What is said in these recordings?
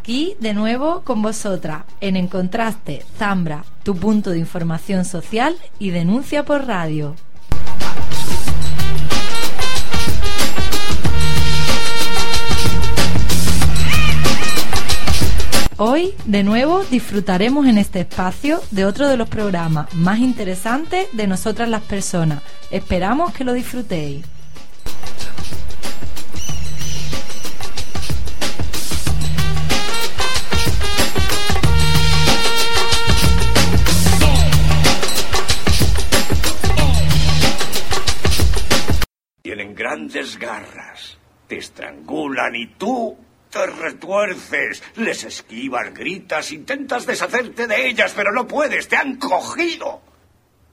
Aquí de nuevo con vosotras en Encontraste Zambra, tu punto de información social y denuncia por radio. Hoy, de nuevo, disfrutaremos en este espacio de otro de los programas más interesantes de nosotras las personas. Esperamos que lo disfrutéis. Tienen grandes garras, te estrangulan y tú te retuerces, les esquivas, gritas, intentas deshacerte de ellas, pero no puedes, te han cogido.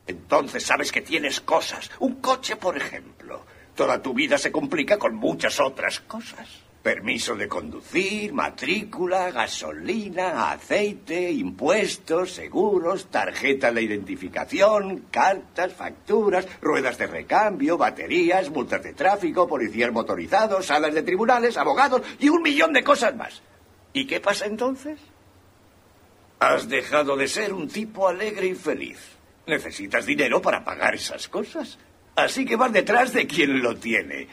Entonces sabes que tienes cosas, un coche, por ejemplo. Toda tu vida se complica con muchas otras cosas. Permiso de conducir, matrícula, gasolina, aceite, impuestos, seguros, tarjeta de identificación, cartas, facturas, ruedas de recambio, baterías, multas de tráfico, policías motorizados, salas de tribunales, abogados y un millón de cosas más. ¿Y qué pasa entonces? Has dejado de ser un tipo alegre y feliz. Necesitas dinero para pagar esas cosas. Así que vas detrás de quien lo tiene.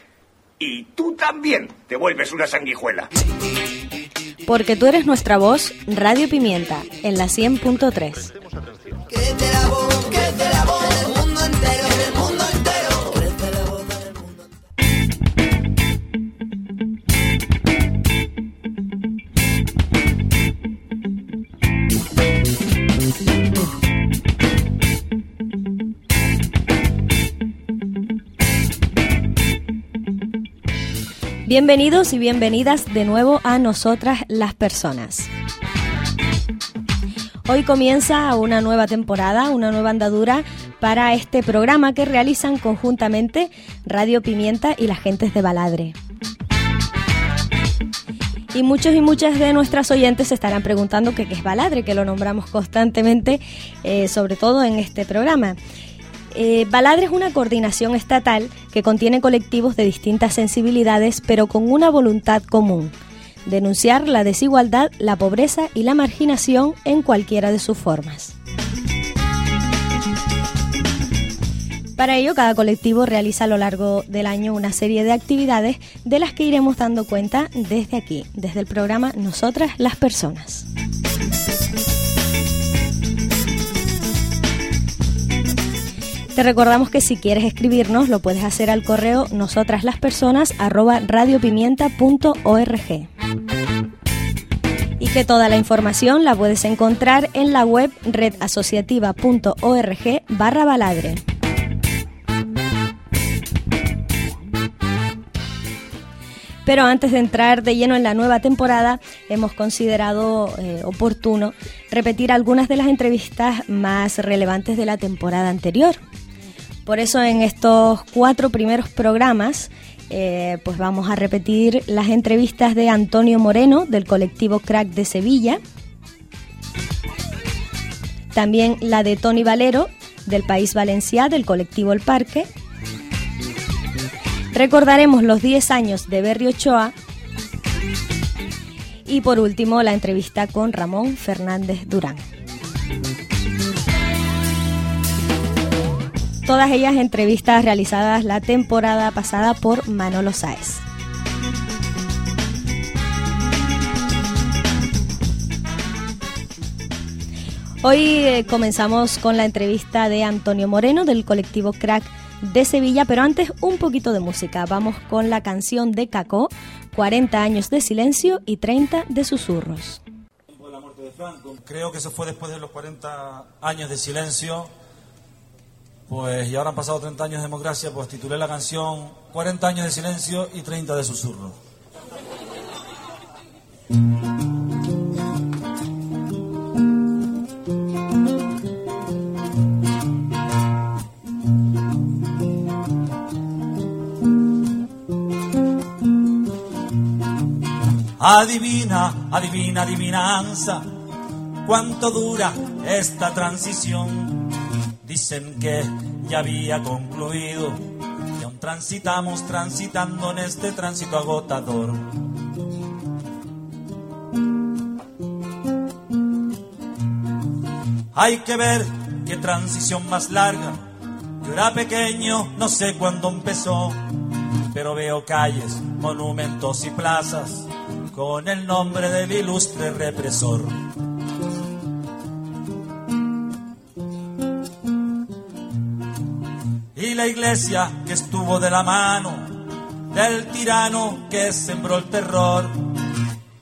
Y tú también te vuelves una sanguijuela. Porque tú eres nuestra voz, Radio Pimienta, en la 100.3. Bienvenidos y bienvenidas de nuevo a nosotras las personas. Hoy comienza una nueva temporada, una nueva andadura para este programa que realizan conjuntamente Radio Pimienta y las gentes de Baladre. Y muchos y muchas de nuestras oyentes se estarán preguntando qué es Baladre, que lo nombramos constantemente, eh, sobre todo en este programa. Eh, Baladre es una coordinación estatal que contiene colectivos de distintas sensibilidades, pero con una voluntad común, denunciar la desigualdad, la pobreza y la marginación en cualquiera de sus formas. Para ello, cada colectivo realiza a lo largo del año una serie de actividades de las que iremos dando cuenta desde aquí, desde el programa Nosotras las Personas. Te recordamos que si quieres escribirnos lo puedes hacer al correo nosotraslaspersonas Y que toda la información la puedes encontrar en la web redasociativa.org barra baladre. Pero antes de entrar de lleno en la nueva temporada, hemos considerado eh, oportuno repetir algunas de las entrevistas más relevantes de la temporada anterior. Por eso en estos cuatro primeros programas eh, pues vamos a repetir las entrevistas de Antonio Moreno del colectivo Crack de Sevilla, también la de Tony Valero del País Valenciá del colectivo El Parque. Recordaremos los 10 años de Berrio Ochoa y por último la entrevista con Ramón Fernández Durán. Todas ellas entrevistas realizadas la temporada pasada por Manolo Sáez. Hoy eh, comenzamos con la entrevista de Antonio Moreno del colectivo Crack de Sevilla, pero antes un poquito de música. Vamos con la canción de Cacó, 40 años de silencio y 30 de susurros. Creo que eso fue después de los 40 años de silencio pues, y ahora han pasado 30 años de democracia, pues titulé la canción 40 años de silencio y 30 de susurro. Adivina, adivina, adivinanza, cuánto dura esta transición Dicen que ya había concluido y aún transitamos transitando en este tránsito agotador. Hay que ver qué transición más larga. Yo era pequeño, no sé cuándo empezó, pero veo calles, monumentos y plazas con el nombre del ilustre represor. La iglesia que estuvo de la mano del tirano que sembró el terror,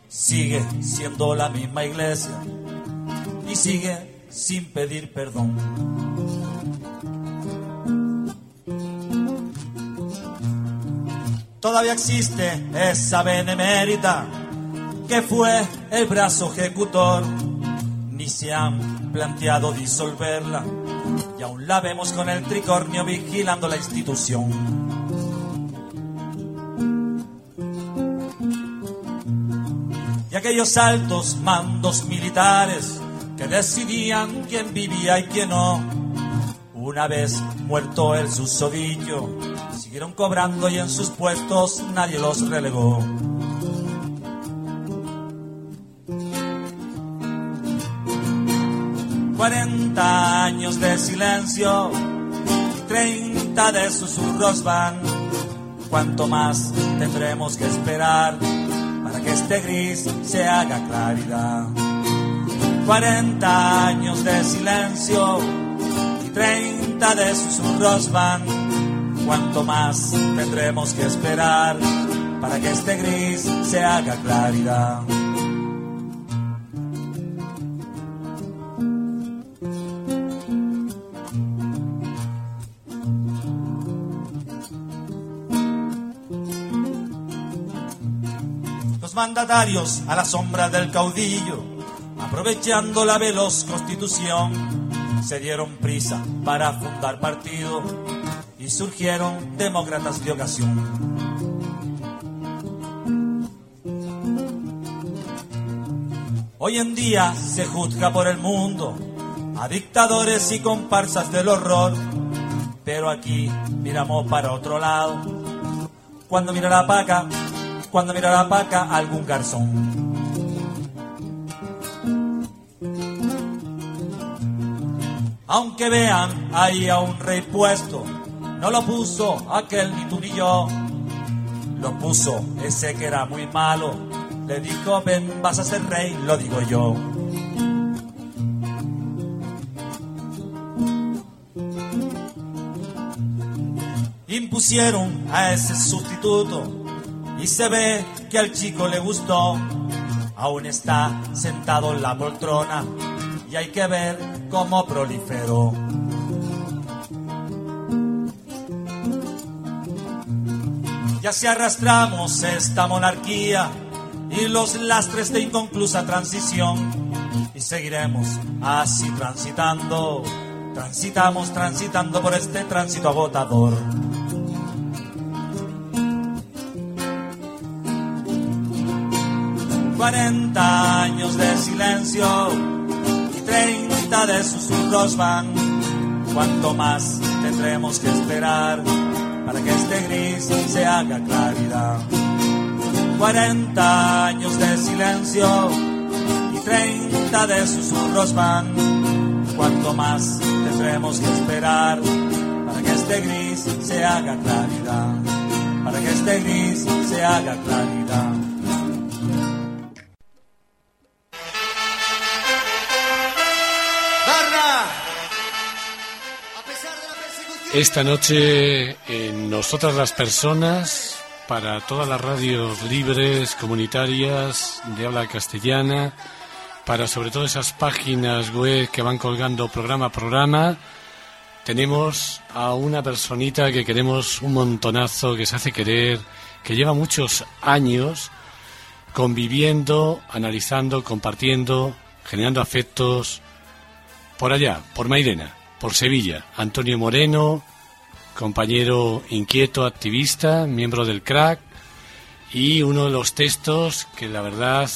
sigue siendo la misma iglesia y sigue sin pedir perdón. Todavía existe esa benemérita que fue el brazo ejecutor. Ni se han planteado disolverla y aún la vemos con el tricornio vigilando la institución. Y aquellos altos mandos militares que decidían quién vivía y quién no. Una vez muerto el susodillo, siguieron cobrando y en sus puestos nadie los relegó. Cuarenta años de silencio, treinta de susurros van. Cuanto más tendremos que esperar para que este gris se haga claridad? 40 años de silencio y 30 de susurros van. Cuanto más tendremos que esperar para que este gris se haga claridad? Los mandatarios a la sombra del caudillo aprovechando la veloz constitución, se dieron prisa para fundar partido y surgieron demócratas de ocasión. Hoy en día se juzga por el mundo a dictadores y comparsas del horror, pero aquí miramos para otro lado. Cuando mira la paca, cuando mira la paca algún garzón. Aunque vean ahí a un rey puesto, no lo puso aquel ni tú ni yo. Lo puso ese que era muy malo. Le dijo, ven, vas a ser rey, lo digo yo. Impusieron a ese sustituto y se ve que al chico le gustó. Aún está sentado en la poltrona y hay que ver cómo proliferó. Ya si arrastramos esta monarquía y los lastres de inconclusa transición y seguiremos así transitando, transitamos transitando por este tránsito agotador. Cuarenta años de silencio 30 de susurros van. Cuanto más tendremos que esperar para que este gris se haga claridad. 40 años de silencio y 30 de susurros van. Cuanto más tendremos que esperar para que este gris se haga claridad. Para que este gris se haga claridad. Esta noche en Nosotras las Personas, para todas las radios libres, comunitarias, de habla castellana, para sobre todo esas páginas web que van colgando programa a programa, tenemos a una personita que queremos un montonazo, que se hace querer, que lleva muchos años conviviendo, analizando, compartiendo, generando afectos por allá, por Mairena por Sevilla. Antonio Moreno, compañero inquieto, activista, miembro del CRAC, y uno de los textos que la verdad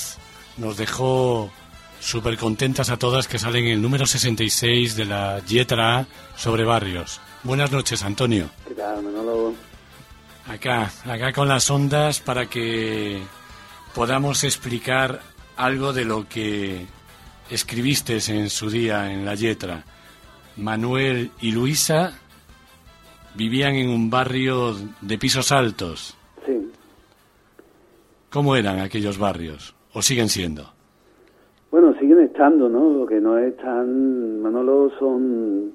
nos dejó súper contentas a todas que salen en el número 66 de la Yetra A sobre barrios. Buenas noches, Antonio. Acá, acá con las ondas para que podamos explicar algo de lo que escribiste en su día en la letra, Manuel y Luisa vivían en un barrio de pisos altos. Sí. ¿Cómo eran aquellos barrios? ¿O siguen siendo? Bueno, siguen estando, ¿no? Lo que no es tan, Manolo, son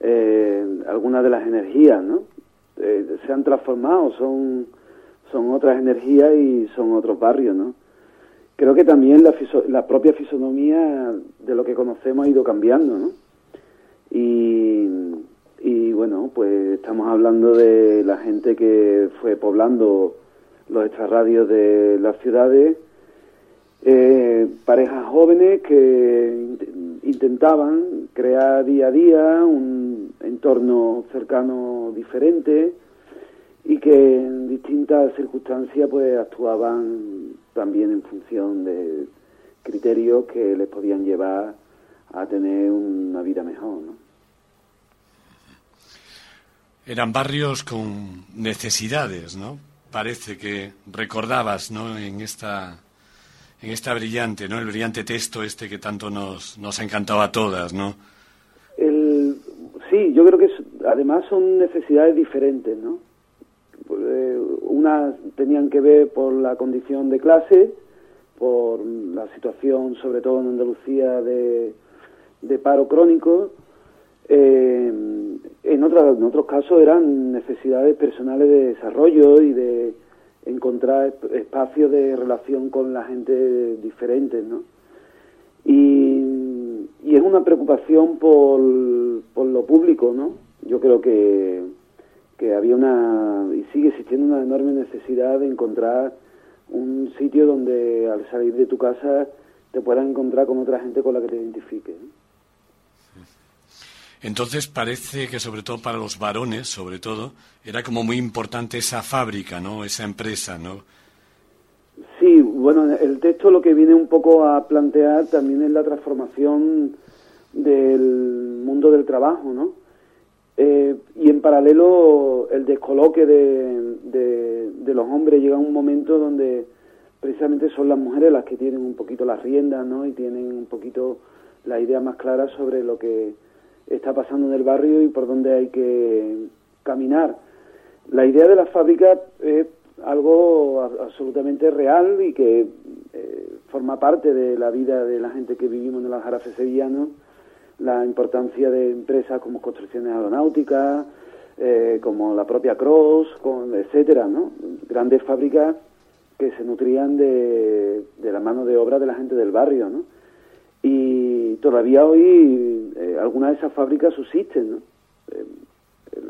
eh, algunas de las energías, ¿no? Eh, se han transformado, son, son otras energías y son otros barrios, ¿no? Creo que también la, la propia fisonomía de lo que conocemos ha ido cambiando, ¿no? Y, y bueno, pues estamos hablando de la gente que fue poblando los extrarradios de las ciudades, eh, parejas jóvenes que intentaban crear día a día un entorno cercano diferente y que en distintas circunstancias pues actuaban también en función de criterios que les podían llevar a tener una vida mejor. Eran barrios con necesidades, ¿no? Parece que recordabas, ¿no? En esta, en esta brillante, ¿no? El brillante texto este que tanto nos, nos ha encantado a todas, ¿no? El, sí, yo creo que además son necesidades diferentes, ¿no? Eh, unas tenían que ver por la condición de clase, por la situación, sobre todo en Andalucía, de, de paro crónico, en, en otros casos eran necesidades personales de desarrollo y de encontrar espacios de relación con la gente diferente, ¿no? Y, y es una preocupación por, por lo público, ¿no? Yo creo que, que había una, y sigue existiendo una enorme necesidad de encontrar un sitio donde al salir de tu casa te puedas encontrar con otra gente con la que te identifiques. Entonces parece que sobre todo para los varones, sobre todo, era como muy importante esa fábrica, ¿no? Esa empresa, ¿no? Sí, bueno, el texto lo que viene un poco a plantear también es la transformación del mundo del trabajo, ¿no? Eh, y en paralelo el descoloque de, de, de, los hombres llega un momento donde precisamente son las mujeres las que tienen un poquito las riendas, ¿no? Y tienen un poquito la idea más clara sobre lo que está pasando en el barrio y por dónde hay que caminar. La idea de la fábrica es algo absolutamente real y que eh, forma parte de la vida de la gente que vivimos en el Aljarafe sevillano, la importancia de empresas como Construcciones Aeronáuticas, eh, como la propia Cross, etcétera, ¿no? Grandes fábricas que se nutrían de, de la mano de obra de la gente del barrio, ¿no? Y todavía hoy eh, algunas de esas fábricas subsisten, ¿no? Eh,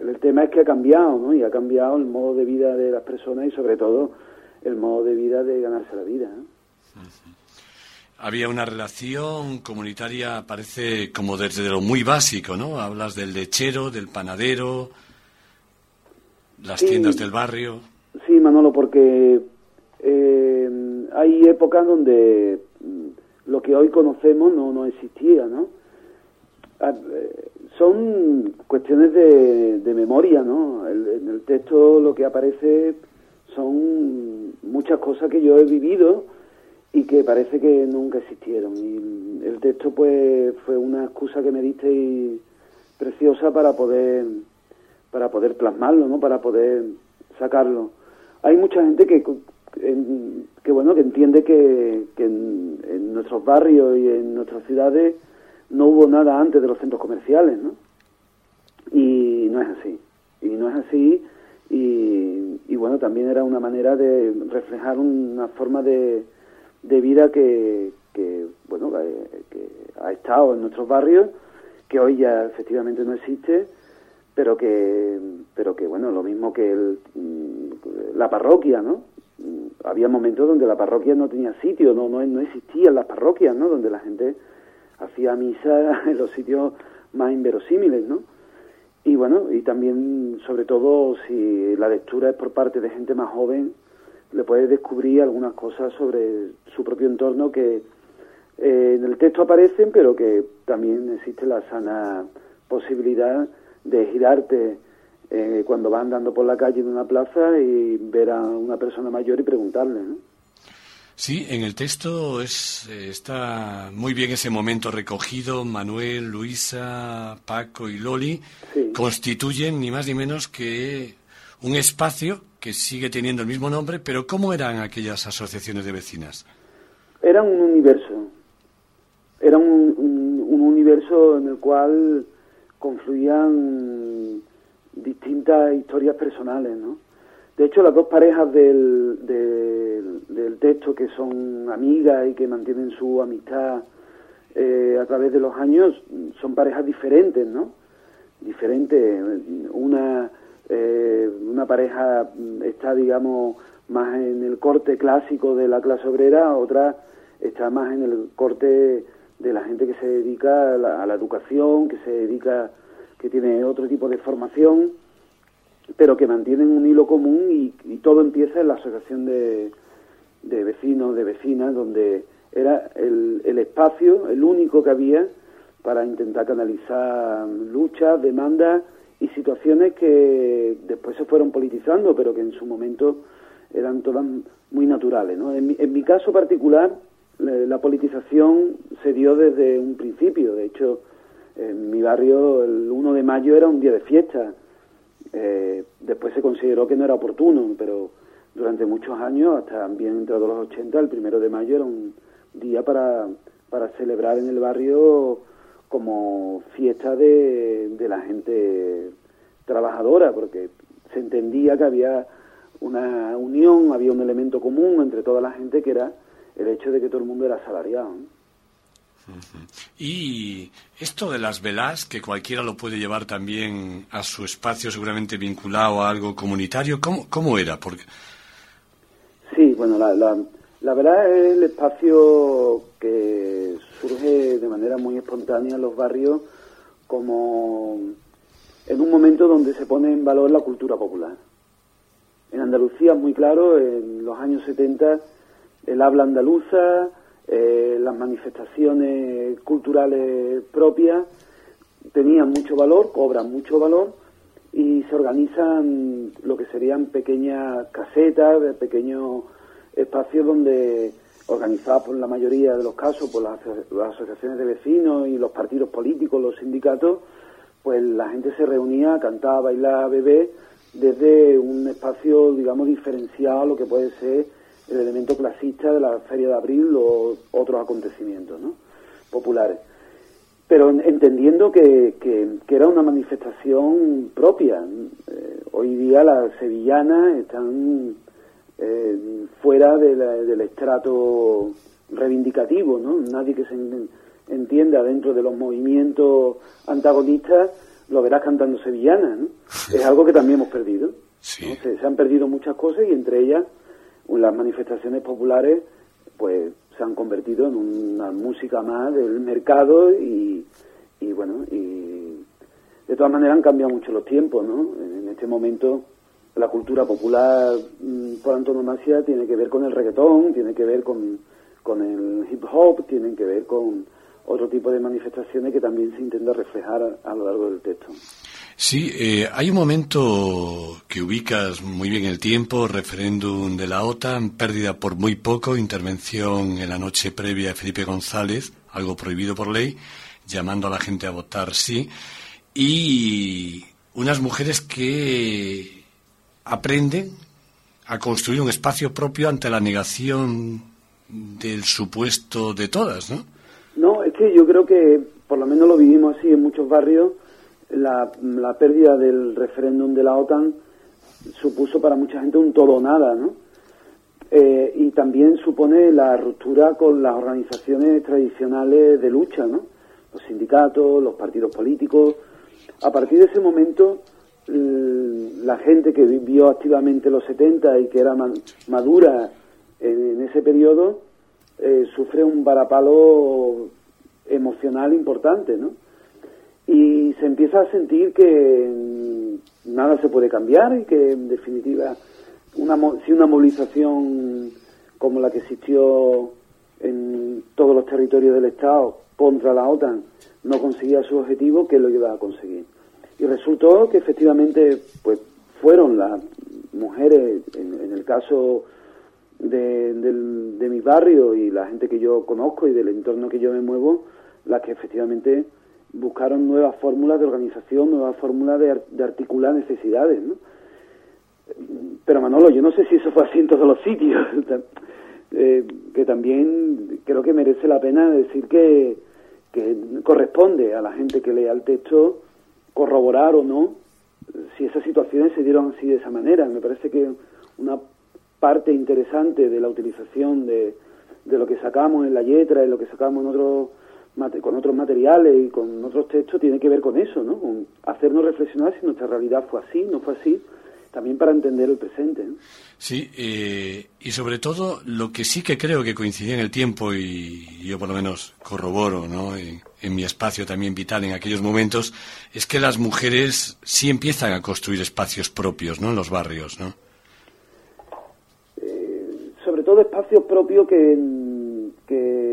el, tema es que ha cambiado, ¿no? Y ha cambiado el modo de vida de las personas y sobre todo el modo de vida de ganarse la vida. Había una relación comunitaria, parece como desde lo muy básico, ¿no? Hablas del lechero, del panadero, las tiendas del barrio. Sí, Manolo, porque eh, hay épocas donde lo que hoy conocemos no, no existía, ¿no? Ah, eh, son cuestiones de, de memoria, ¿no? en el texto lo que aparece son muchas cosas que yo he vivido y que parece que nunca existieron. Y el texto pues fue una excusa que me diste y preciosa para poder para poder plasmarlo, ¿no? Para poder sacarlo. Hay mucha gente que que bueno que entiende que, en, nuestros barrios y en nuestras ciudades no hubo nada antes de los centros comerciales, ¿no? Y no es así. Y no es así. Y, bueno, también era una manera de reflejar una forma de, de vida que, que bueno, que ha estado en nuestros barrios, que hoy ya efectivamente no existe, pero que, pero que bueno, lo mismo que el, la parroquia, ¿no? Había momentos donde la parroquia no tenía sitio, no, no, no existían las parroquias, ¿no? Donde la gente hacía misa en los sitios más inverosímiles, ¿no? Y bueno, y también, sobre todo, si la lectura es por parte de gente más joven, le puede descubrir algunas cosas sobre su propio entorno que eh, en el texto aparecen, pero que también existe la sana posibilidad de girarte eh, cuando va andando por la calle en una plaza y ver a una persona mayor y preguntarle, ¿no? Sí, en el texto es, eh, está muy bien ese momento recogido. Manuel, Luisa, Paco y Loli constituyen ni más ni menos que un espacio que sigue teniendo el mismo nombre, pero ¿cómo eran aquellas asociaciones de vecinas? Era un universo. Era un, un universo en el cual confluían distintas historias personales, ¿no? De hecho, las dos parejas del, del, texto, que son amigas y que mantienen su amistad eh, a través de los años, son parejas diferentes, ¿no? Diferentes. Una, eh, una pareja está, digamos, más en el corte clásico de la clase obrera, otra está más en el corte de la gente que se dedica a la, a la educación, que se dedica, que tiene otro tipo de formación pero que mantienen un hilo común y, todo empieza en la asociación de, de, vecinos, de vecinas, donde era el, el espacio, el único que había para intentar canalizar luchas, demandas y situaciones que después se fueron politizando, pero que en su momento eran todas muy naturales. ¿no? En, mi, en mi caso particular, la politización se dio desde un principio. De hecho, en mi barrio el 1 de mayo era un día de fiesta eh, después se consideró que no era oportuno, pero durante muchos años, hasta bien entrado los 80, el primero de mayo era un día para, para celebrar en el barrio como fiesta de, de la gente trabajadora, porque se entendía que había una unión, había un elemento común entre toda la gente que era el hecho de que todo el mundo era asalariado. Y esto de las velas, que cualquiera lo puede llevar también a su espacio, seguramente vinculado a algo comunitario, ¿cómo, cómo era? Porque... Sí, bueno, la, la, la es el espacio que surge de manera muy espontánea en los barrios como en un momento donde se pone en valor la cultura popular. En Andalucía, muy claro, en los años 70, el habla andaluza, eh, las manifestaciones culturales propias tenían mucho valor, cobran mucho valor y se organizan lo que serían pequeñas casetas, pequeños espacios donde organizadas por la mayoría de los casos por las, asociaciones de vecinos y los partidos políticos, los sindicatos, pues la gente se reunía, cantaba, bailaba, bebé desde un espacio, digamos, diferenciado a lo que puede ser el elemento clasista de la Feria de Abril o otros acontecimientos populares. Pero entendiendo que, que, era una manifestación propia. Eh, hoy día las sevillanas están eh, fuera del estrato reivindicativo, ¿no? Nadie que se entienda dentro de los movimientos antagonistas lo verás cantando sevillanas, Es algo que también hemos perdido. se, han perdido muchas cosas y entre ellas las manifestaciones populares pues se han convertido en una música más del mercado y, y bueno, y de todas maneras han cambiado mucho los tiempos, ¿no? En este momento la cultura popular mm, por antonomasia tiene que ver con el reggaetón, tiene que ver con, con el hip hop, tienen que ver con otro tipo de manifestaciones que también se intenta reflejar a lo largo del texto. Sí, eh, hay un momento que ubicas muy bien el tiempo, referéndum de la OTAN, pérdida por muy poco, intervención en la noche previa de Felipe González, algo prohibido por ley, llamando a la gente a votar sí, y unas mujeres que aprenden a construir un espacio propio ante la negación del supuesto de todas, ¿no? No, es que yo creo que por lo menos lo vivimos así en muchos barrios la, la pérdida del referéndum de la OTAN supuso para mucha gente un todo nada, ¿no? Eh, y también supone la ruptura con las organizaciones tradicionales de lucha, ¿no? Los sindicatos, los partidos políticos. A partir de ese momento, la gente que vivió activamente los 70 y que era madura en, ese periodo, eh, sufre un varapalo emocional importante, ¿no? Y se empieza a sentir que nada se puede cambiar y que en definitiva una, si una movilización como la que existió en todos los territorios del Estado contra la OTAN no conseguía su objetivo, ¿qué lo iba a conseguir? Y resultó que efectivamente pues fueron las mujeres, en, el caso de, del- de mi barrio y la gente que yo conozco y del entorno que yo me muevo, las que efectivamente buscaron nuevas fórmulas de organización, nuevas fórmulas de, de articular necesidades, ¿no? Pero Manolo, yo no sé si eso fue así en todos los sitios, Eh, que también creo que merece la pena decir que, que corresponde a la gente que lea el texto corroborar o no si esas situaciones se dieron así de esa manera. Me parece que una parte interesante de la utilización de, de lo que sacamos en la letra, en lo que sacamos en otros con otros materiales y con otros textos tiene que ver con eso, ¿no? Con hacernos reflexionar si nuestra realidad fue así, no fue así, también para entender el presente. ¿no? Sí, eh, y sobre todo lo que sí que creo que coincidía en el tiempo y yo por lo menos corroboro, ¿no? En, en mi espacio también vital en aquellos momentos, es que las mujeres sí empiezan a construir espacios propios, ¿no? En los barrios, ¿no? sobre todo espacios propios que, que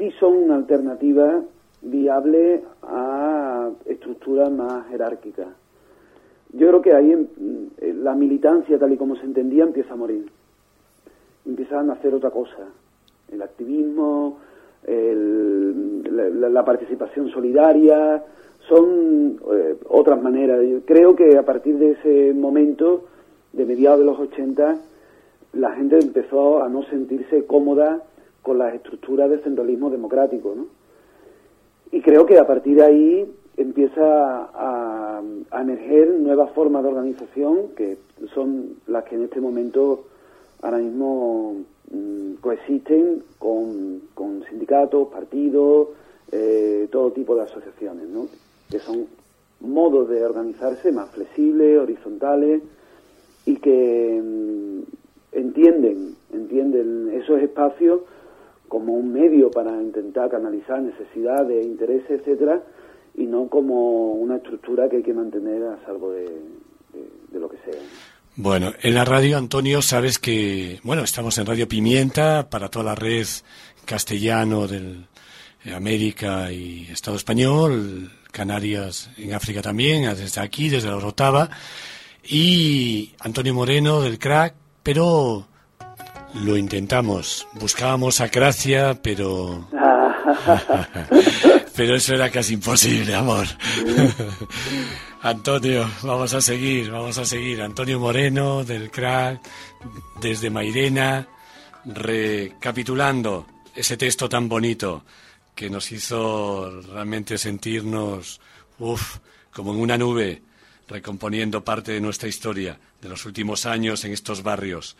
sí son una alternativa viable a estructuras más jerárquicas. Yo creo que ahí eh, la militancia, tal y como se entendía, empieza a morir. Empiezan a hacer otra cosa. El activismo, la, participación solidaria, son eh, otras maneras. Creo que a partir de ese momento, de mediados de los 80, la gente empezó a no sentirse cómoda con las estructuras del centralismo democrático, ¿no? Y creo que a partir de ahí empieza a, a emerger nuevas formas de organización que son las que en este momento ahora mismo mm, coexisten con, sindicatos, partidos, eh, todo tipo de asociaciones, ¿no? Que son modos de organizarse más flexibles, horizontales y que mm, entienden, entienden esos espacios como un medio para intentar canalizar necesidades, intereses, etcétera, y no como una estructura que hay que mantener a salvo de, de- lo que sea. Bueno, en la radio, Antonio, sabes que, bueno, estamos en Radio Pimienta para toda la red castellano del eh, América y Estado español, Canarias en África también, desde aquí, desde la Orotava, y Antonio Moreno del Crack, pero lo intentamos, buscábamos a Gracia, pero pero eso era casi imposible, amor. Antonio, vamos a seguir, vamos a seguir. Antonio Moreno del CRAC, desde Mairena, recapitulando ese texto tan bonito que nos hizo realmente sentirnos, uff, como en una nube, recomponiendo parte de nuestra historia de los últimos años en estos barrios.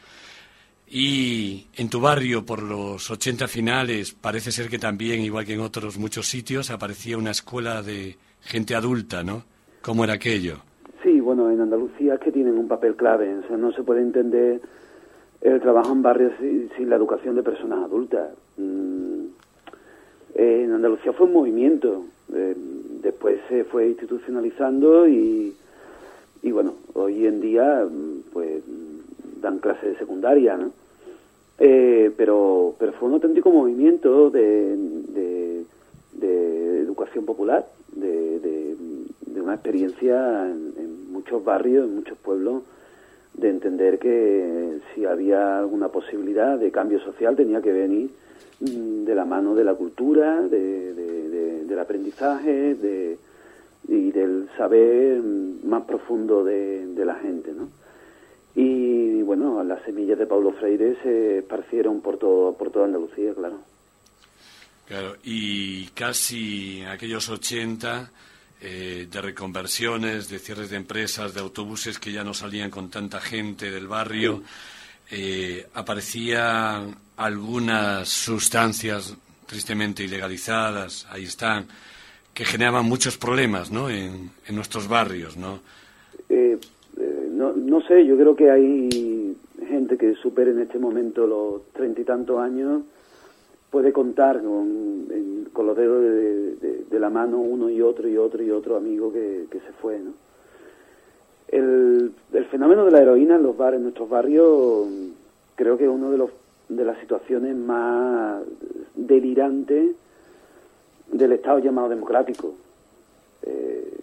Y en tu barrio, por los 80 finales, parece ser que también, igual que en otros muchos sitios, aparecía una escuela de gente adulta, ¿no? ¿Cómo era aquello? Sí, bueno, en Andalucía es que tienen un papel clave, no se puede entender el trabajo en barrios sin, la educación de personas adultas. Mm, eh, en Andalucía fue un movimiento, eh, después se fue institucionalizando y, y bueno, hoy en día pues dan clases de secundaria, ¿no? Eh, pero, pero fue un auténtico movimiento de, educación popular, de, de, una experiencia en, en muchos barrios, en muchos pueblos, de entender que si había alguna posibilidad de cambio social tenía que venir mm, de la mano de la cultura, de, de- de- del aprendizaje de, y del saber mm, más profundo de la gente, ¿no? Y bueno, las semillas de Paulo Freire se esparcieron por todo por toda Andalucía, claro. Claro, y casi en aquellos 80 eh, de reconversiones, de cierres de empresas, de autobuses que ya no salían con tanta gente del barrio, eh, aparecían algunas sustancias tristemente ilegalizadas, ahí están, que generaban muchos problemas, ¿no? En, en nuestros barrios, ¿no? Eh, no, sé, yo creo que hay gente que supere en este momento los treinta y tantos años, puede contar con, los dedos de, la mano uno y otro y otro y otro amigo que, se fue, ¿no? El, fenómeno de la heroína en los bares, en nuestros barrios, creo que es uno de los de las situaciones más delirantes del Estado llamado democrático. Eh,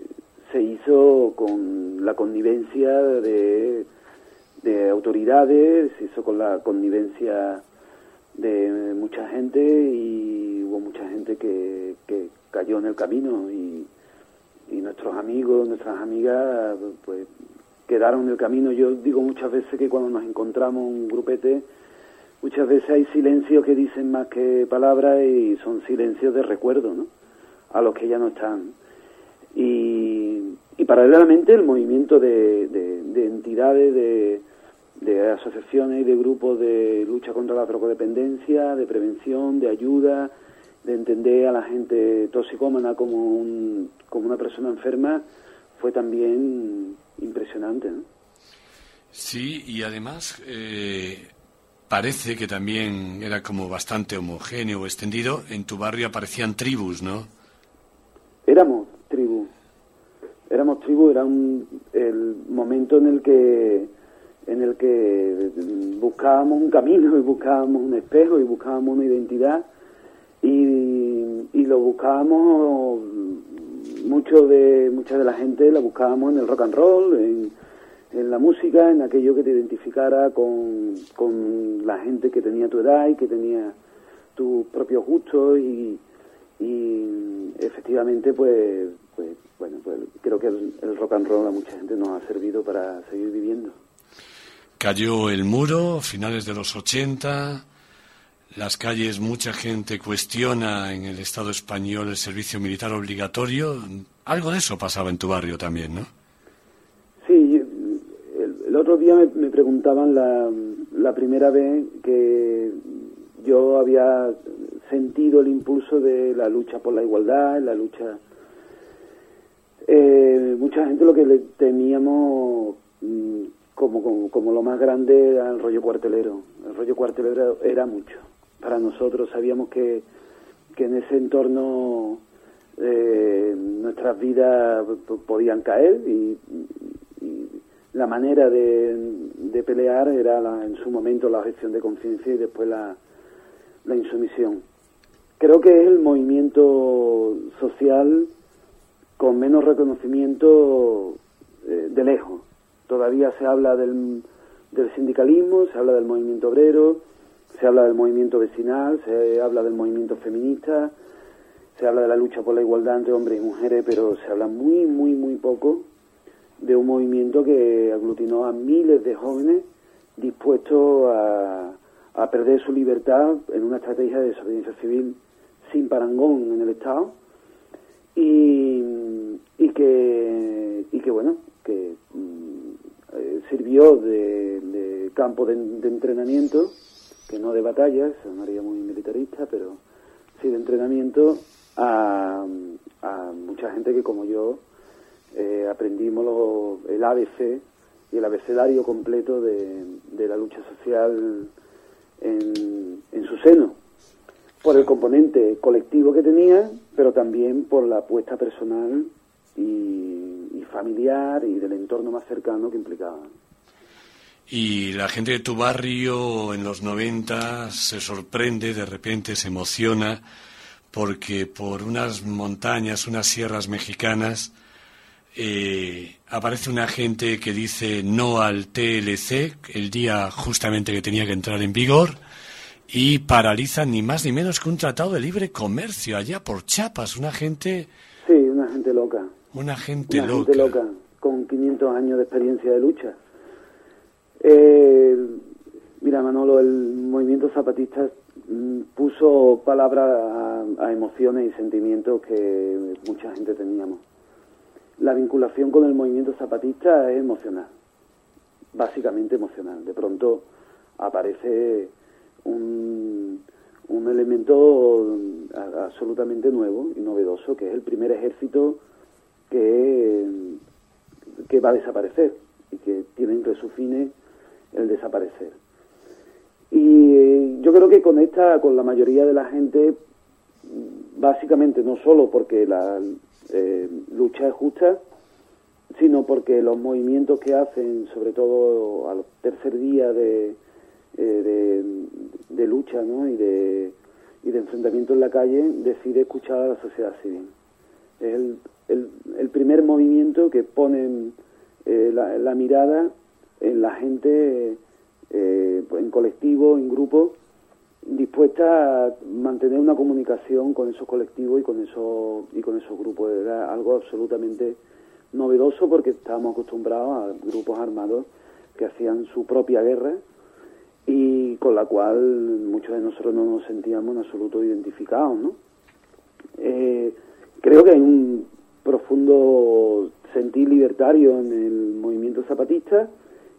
se hizo con la connivencia de, de autoridades, se hizo con la connivencia de mucha gente y hubo mucha gente que, que cayó en el camino y, y nuestros amigos, nuestras amigas, pues quedaron en el camino. Yo digo muchas veces que cuando nos encontramos un grupete, muchas veces hay silencios que dicen más que palabras y son silencios de recuerdo, ¿no? A los que ya no están. Y, paralelamente el movimiento de, de, entidades, de, de asociaciones y de grupos de lucha contra la drogodependencia, de prevención, de ayuda, de entender a la gente toxicómana como, un, como una persona enferma, fue también impresionante. ¿no? Sí, y además eh, parece que también era como bastante homogéneo o extendido. En tu barrio aparecían tribus, ¿no? Éramos. Éramos tribu, era un, el momento en el que en el que buscábamos un camino y buscábamos un espejo y buscábamos una identidad y, y lo buscábamos mucho de mucha de la gente la buscábamos en el rock and roll en, en la música en aquello que te identificara con, con la gente que tenía tu edad y que tenía tus propios gustos y, y efectivamente pues pues bueno pues creo que el, el rock and roll a mucha gente nos ha servido para seguir viviendo Cayó el muro, finales de los 80. Las calles, mucha gente cuestiona en el Estado español el servicio militar obligatorio. Algo de eso pasaba en tu barrio también, ¿no? Sí, el, otro día me, preguntaban la, la, primera vez que yo había sentido el impulso de la lucha por la igualdad, la lucha... Eh, mucha gente lo que le temíamos mm, como, como, lo más grande era el rollo cuartelero. El rollo cuartelero era mucho. Para nosotros sabíamos que, que en ese entorno eh, nuestras vidas podían caer y, la manera de, de pelear era en su momento la gestión de conciencia y después la, la insumisión. Creo que es el movimiento social con menos reconocimiento eh, de lejos. Todavía se habla del, del sindicalismo, se habla del movimiento obrero, se habla del movimiento vecinal, se habla del movimiento feminista, se habla de la lucha por la igualdad entre hombres y mujeres, pero se habla muy, muy, muy poco de un movimiento que aglutinó a miles de jóvenes dispuestos a, a perder su libertad en una estrategia de desobediencia civil sin parangón en el Estado y, que y que bueno que eh, sirvió de, campo de, entrenamiento, que no de batalla, sonaría muy militarista, pero sí de entrenamiento a, mucha gente que como yo eh, aprendimos el ABC y el abecedario completo de, la lucha social en, en su seno, por el componente colectivo que tenía, pero también por la apuesta personal y, familiar y del entorno más cercano que implicaba. Y la gente de tu barrio en los 90 se sorprende, de repente se emociona, porque por unas montañas, unas sierras mexicanas, eh, aparece una gente que dice no al TLC, el día justamente que tenía que entrar en vigor, y paraliza ni más ni menos que un tratado de libre comercio allá por Chiapas, una gente... Sí, una gente loca. Una gente Una loca. Gente loca, con 500 años de experiencia de lucha. Eh, mira, Manolo, el movimiento zapatista mm, puso palabra a, emociones y sentimientos que mucha gente teníamos. La vinculación con el movimiento zapatista es emocional, básicamente emocional. De pronto aparece un, un elemento absolutamente nuevo y novedoso, que es el primer ejército que, que va a desaparecer y que tiene entre sus fines el desaparecer. Y eh, yo creo que conecta con la mayoría de la gente, básicamente no solo porque la eh, lucha es justa, sino porque los movimientos que hacen, sobre todo al tercer día de, eh, de, lucha ¿no? y, de, y enfrentamiento en la calle, decide escuchar a la sociedad civil. Es el, el, primer movimiento que pone eh, la, mirada en la gente, eh, en colectivo, en grupo, dispuesta a mantener una comunicación con esos colectivos y con esos y con esos grupos era algo absolutamente novedoso porque estábamos acostumbrados a grupos armados que hacían su propia guerra y con la cual muchos de nosotros no nos sentíamos en absoluto identificados ¿no? Eh, creo que hay un profundo sentir libertario en el movimiento zapatista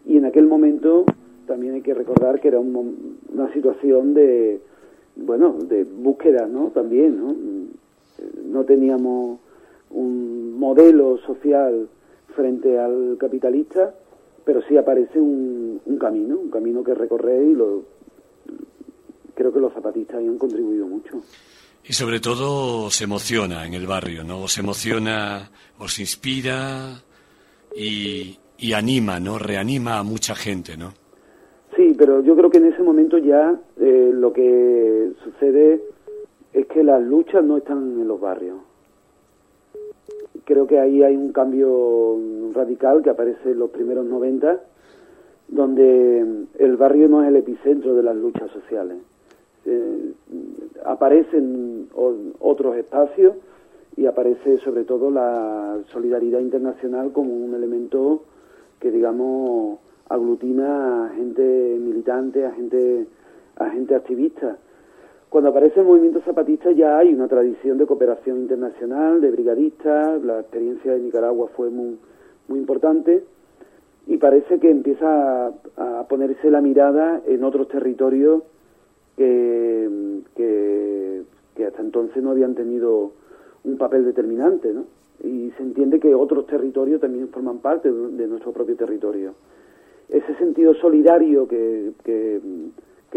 y en aquel momento también hay que recordar que era una situación de, bueno, de búsqueda, ¿no? También, ¿no? No teníamos un modelo social frente al capitalista, pero sí aparece un, camino, un camino que recorrer y lo, creo que los zapatistas han contribuido mucho. Y sobre todo se emociona en el barrio, ¿no? Se emociona, os inspira y, y anima, ¿no? Reanima a mucha gente, ¿no? Sí, pero yo creo que en ese momento ya eh, lo que sucede es que las luchas no están en los barrios. Creo que ahí hay un cambio radical que aparece en los primeros 90, donde el barrio no es el epicentro de las luchas sociales. Eh, aparecen otros espacios y aparece sobre todo la solidaridad internacional como un elemento que digamos aglutina a gente militante, a gente, a gente activista. Cuando aparece el movimiento zapatista ya hay una tradición de cooperación internacional, de brigadistas, la experiencia de Nicaragua fue muy, muy importante. Y parece que empieza a, ponerse la mirada en otros territorios que, hasta entonces no habían tenido un papel determinante, ¿no? Y se entiende que otros territorios también forman parte de nuestro propio territorio. Ese sentido solidario que,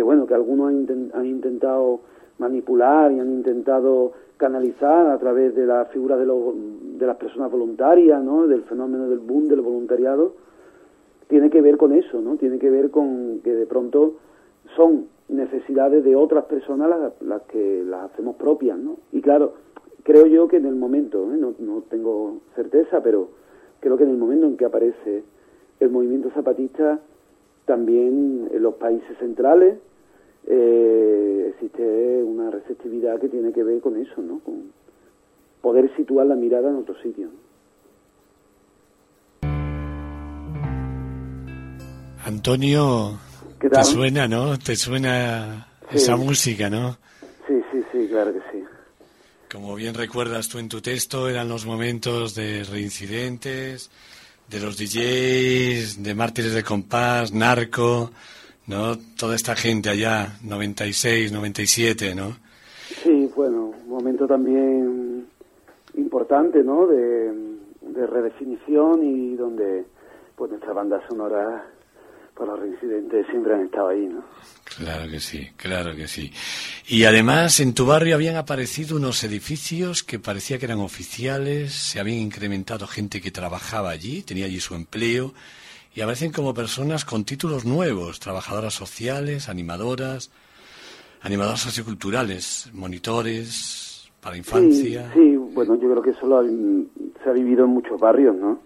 bueno, que algunos han, intentado manipular y han intentado canalizar a través de la figura de, de las personas voluntarias, ¿no? del fenómeno del boom del voluntariado, tiene que ver con eso, ¿no? Tiene que ver con que de pronto son necesidades de otras personas las, que las hacemos propias, ¿no? Y claro, creo yo que en el momento, ¿eh? no, no tengo certeza, pero creo que en el momento en que aparece el movimiento zapatista también en los países centrales eh, existe una receptividad que tiene que ver con eso, ¿no? Con poder situar la mirada en otro sitio. Antonio, te suena, ¿no? Te suena esa música, ¿no? Sí, sí, sí, claro que sí. Como bien recuerdas tú en tu texto, eran los momentos de reincidentes, de los DJs, de Mártires de Compás, Narco, ¿no? Toda esta gente allá, 96, 97, ¿no? Sí, bueno, un momento también importante, ¿no? De, de redefinición y donde pues nuestra banda sonora los reincidentes siempre han estado ahí, ¿no? Claro que sí, claro que sí. Y además en tu barrio habían aparecido unos edificios que parecía que eran oficiales, se habían incrementado gente que trabajaba allí, tenía allí su empleo, y aparecen como personas con títulos nuevos, trabajadoras sociales, animadoras, animadoras socioculturales, monitores para infancia. Sí, bueno, yo creo que eso se ha vivido en muchos barrios, ¿no?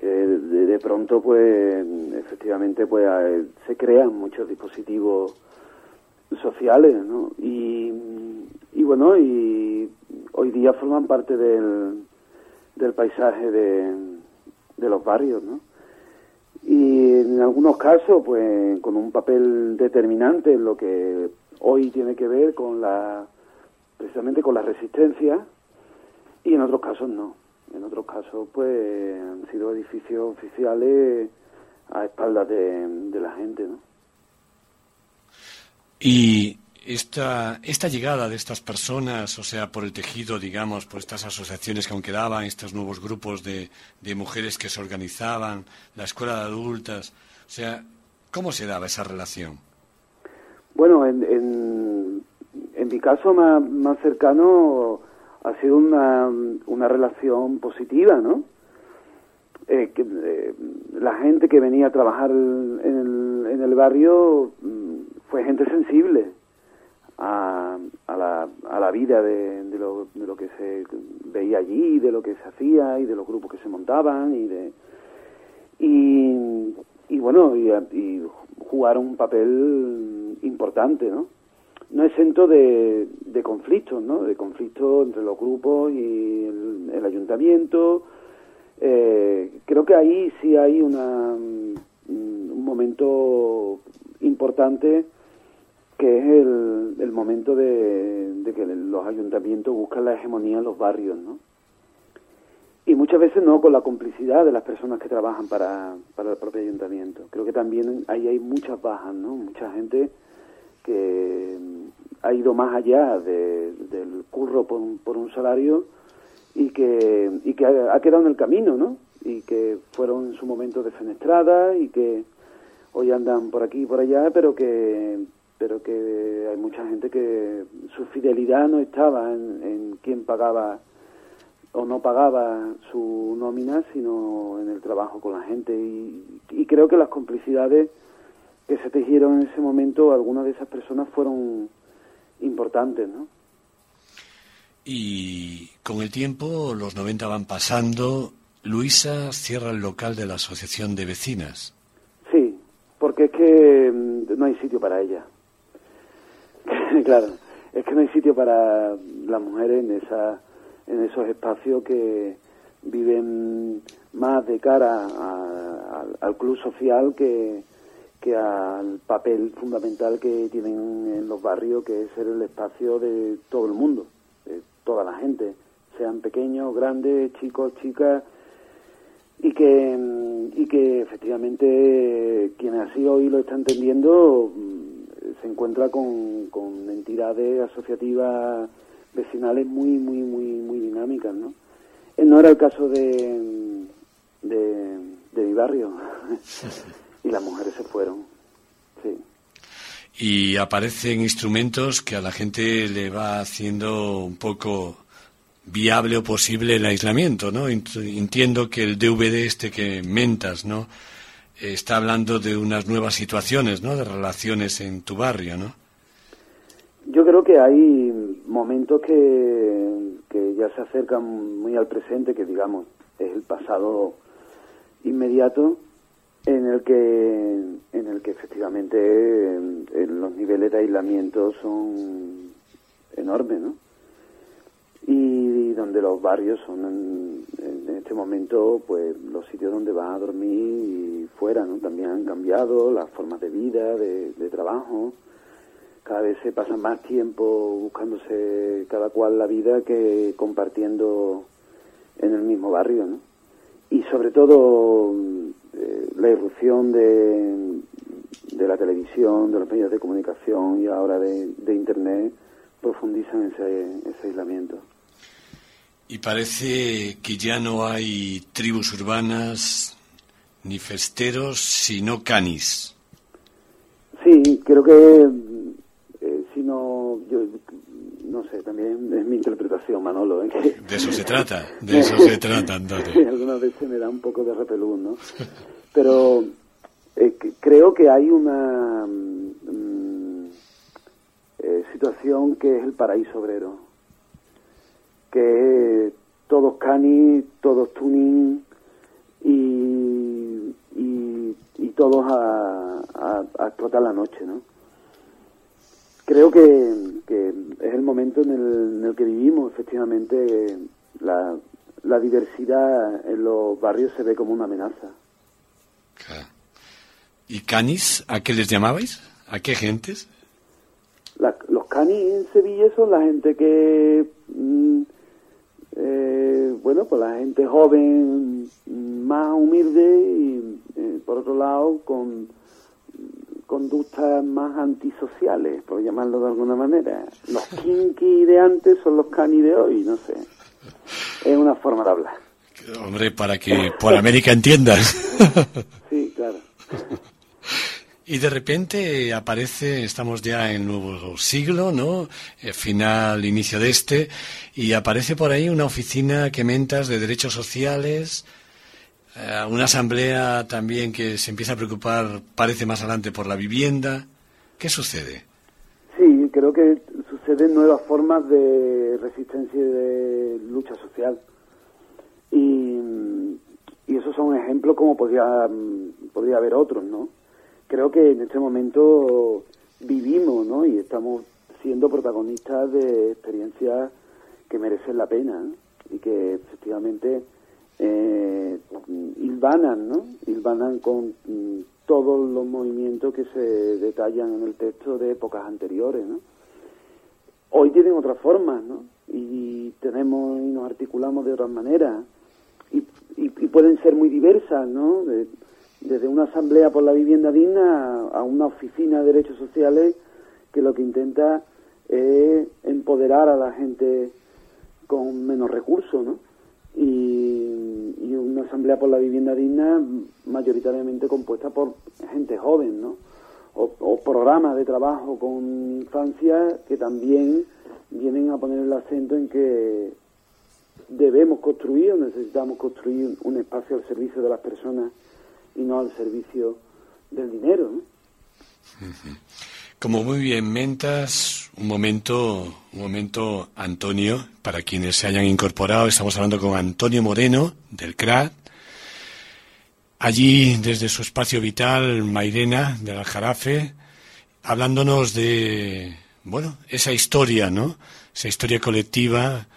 De, pronto pues efectivamente pues se crean muchos dispositivos sociales ¿no? y, y bueno y hoy día forman parte del, del paisaje de, de los barrios ¿no? y en algunos casos pues con un papel determinante en lo que hoy tiene que ver con la precisamente con la resistencia y en otros casos no en otros casos, pues han sido edificios oficiales a espaldas de, la gente, ¿no? Y esta, esta llegada de estas personas, o sea, por el tejido, digamos, por estas asociaciones que aún quedaban, estos nuevos grupos de, de mujeres que se organizaban, la escuela de adultas, o sea, ¿cómo se daba esa relación? Bueno, en, en, en mi caso más, más cercano ha sido una, una relación positiva, ¿no? Eh, que, eh, la gente que venía a trabajar en el, en el barrio mm, fue gente sensible a, a, la, a la vida de, lo, de lo que se veía allí, de lo que se hacía y de los grupos que se montaban y de y bueno, y, y jugaron un papel importante, ¿no? No exento de, de conflictos, ¿no? De conflictos entre los grupos y el, el ayuntamiento. Eh, creo que ahí sí hay una, mm, un momento importante que es el, momento de, de que los ayuntamientos buscan la hegemonía en los barrios, ¿no? y muchas veces no con la complicidad de las personas que trabajan para, para el propio ayuntamiento. Creo que también ahí hay muchas bajas, ¿no? Mucha gente que ha ido más allá de, del curro por un, por un salario y que, y que ha, quedado en el camino, ¿no? Y que fueron en su momento defenestradas y que hoy andan por aquí y por allá, pero que pero que hay mucha gente que su fidelidad no estaba en, en quién pagaba o no pagaba su nómina, sino en el trabajo con la gente. Y, y, creo que las complicidades que se tejieron en ese momento, algunas de esas personas fueron importantes, ¿no? Y con el tiempo, los 90 van pasando, Luisa cierra el local de la Asociación de Vecinas. Sí, porque es que no hay sitio para ella. claro, es que no hay sitio para las mujeres en esa en esos espacios que viven más de cara a, a, al club social que, que al papel fundamental que tienen en los barrios, que es ser el espacio de todo el mundo, de toda la gente, sean pequeños, grandes, chicos, chicas, y que, y que efectivamente quienes así hoy lo están entendiendo se encuentra con, con entidades asociativas vecinales muy, muy, muy, muy dinámicas, ¿no? Eh, no era el caso de, de mi barrio. y las mujeres se fueron, sí. Y aparecen instrumentos que a la gente le va haciendo un poco viable o posible el aislamiento, ¿no? Entiendo que el DVD este que mentas, ¿no? Está hablando de unas nuevas situaciones, ¿no? De relaciones en tu barrio, ¿no? Yo creo que hay momentos que, que ya se acercan muy al presente, que digamos es el pasado inmediato, en el que en el que efectivamente en, en los niveles de aislamiento son enormes, ¿no? Y, donde los barrios son en, en, este momento pues los sitios donde vas a dormir y fuera, ¿no? También han cambiado las formas de vida, de, de trabajo cada vez se pasa más tiempo buscándose cada cual la vida que compartiendo en el mismo barrio, ¿no? Y sobre todo eh, la irrupción de, de, la televisión, de los medios de comunicación y ahora de, de Internet profundizan ese, ese aislamiento. Y parece que ya no hay tribus urbanas ni festeros, sino canis. Sí, creo que no, yo no sé, también es mi interpretación, Manolo. ¿eh? De eso se trata, de eso se trata, Andate. Algunas veces me da un poco de repelús, ¿no? Pero eh, creo que hay una mm, eh, situación que es el paraíso obrero, que es todos cani, todos tuning y, y, y todos a, a, a explotar la noche, ¿no? Creo que, que es el momento en el, en el, que vivimos, efectivamente, la, la diversidad en los barrios se ve como una amenaza. ¿Y canis? ¿A qué les llamabais? ¿A qué gentes? La, los canis en Sevilla son la gente que, mm, eh, bueno, pues la gente joven, más humilde y, eh, por otro lado, con conductas más antisociales, por llamarlo de alguna manera. Los kinky de antes son los cani de hoy, no sé. Es una forma de hablar. Hombre, para que por América entiendas. sí, claro. Y de repente aparece, estamos ya en nuevo siglo, ¿no? El final, inicio de este, y aparece por ahí una oficina que mentas de derechos sociales, eh, una asamblea también que se empieza a preocupar, parece más adelante, por la vivienda. ¿Qué sucede? Sí, creo que suceden nuevas formas de resistencia y de lucha social. Y, y esos son ejemplos como podría, podría haber otros, ¿no? Creo que en este momento vivimos, ¿no? Y estamos siendo protagonistas de experiencias que merecen la pena y que efectivamente eh, hilvanan, ¿no? Hilvanan con mm, todos los movimientos que se detallan en el texto de épocas anteriores, ¿no? Hoy tienen otras formas, ¿no? Y tenemos y nos articulamos de otras maneras y, pueden ser muy diversas, ¿no? desde una asamblea por la vivienda digna a una oficina de derechos sociales que lo que intenta es empoderar a la gente con menos recursos, ¿no? Y, asamblea por la vivienda digna mayoritariamente compuesta por gente joven, ¿no? O, programas de trabajo con infancia que también vienen a poner el acento en que debemos construir o necesitamos construir un espacio al servicio de las personas y no al servicio del dinero. ¿no? Como muy bien mentas, un momento, un momento, Antonio, para quienes se hayan incorporado, estamos hablando con Antonio Moreno, del CRAD. Allí, desde su espacio vital, Mairena, del Aljarafe, hablándonos de, bueno, esa historia, ¿no? Esa historia colectiva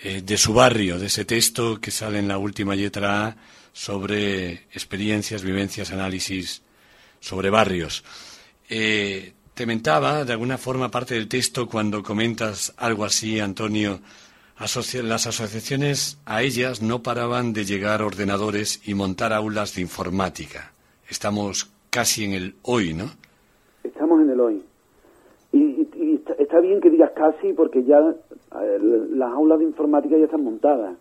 eh, de su barrio, de ese texto que sale en la última letra A sobre experiencias, vivencias, análisis sobre barrios. Eh, te mentaba, de alguna forma, parte del texto cuando comentas algo así, Antonio. las asociaciones a ellas no paraban de llegar ordenadores y montar aulas de informática. Estamos casi en el hoy, ¿no? Estamos en el hoy. Y, está bien que digas casi porque ya las aulas de informática ya están montadas.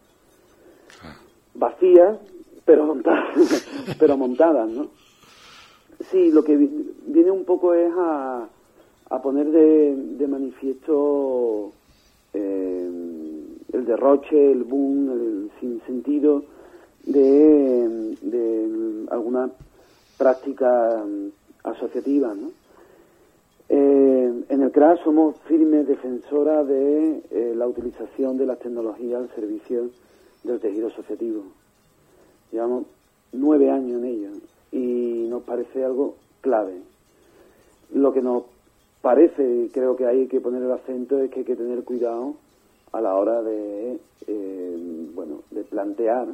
Ah. Vacías, pero montadas, pero montadas, ¿no? Sí, lo que viene un poco es a, a poner de, manifiesto eh, el derroche, el boom, el sinsentido de, de alguna práctica mm, asociativa. ¿no? Eh, en el CRAS somos firmes defensoras de eh, la utilización de las tecnologías al servicio del tejido asociativo. Llevamos nueve años en ello y nos parece algo clave. Lo que nos parece, y creo que hay que poner el acento, es que hay que tener cuidado a la hora de, eh, bueno, de plantear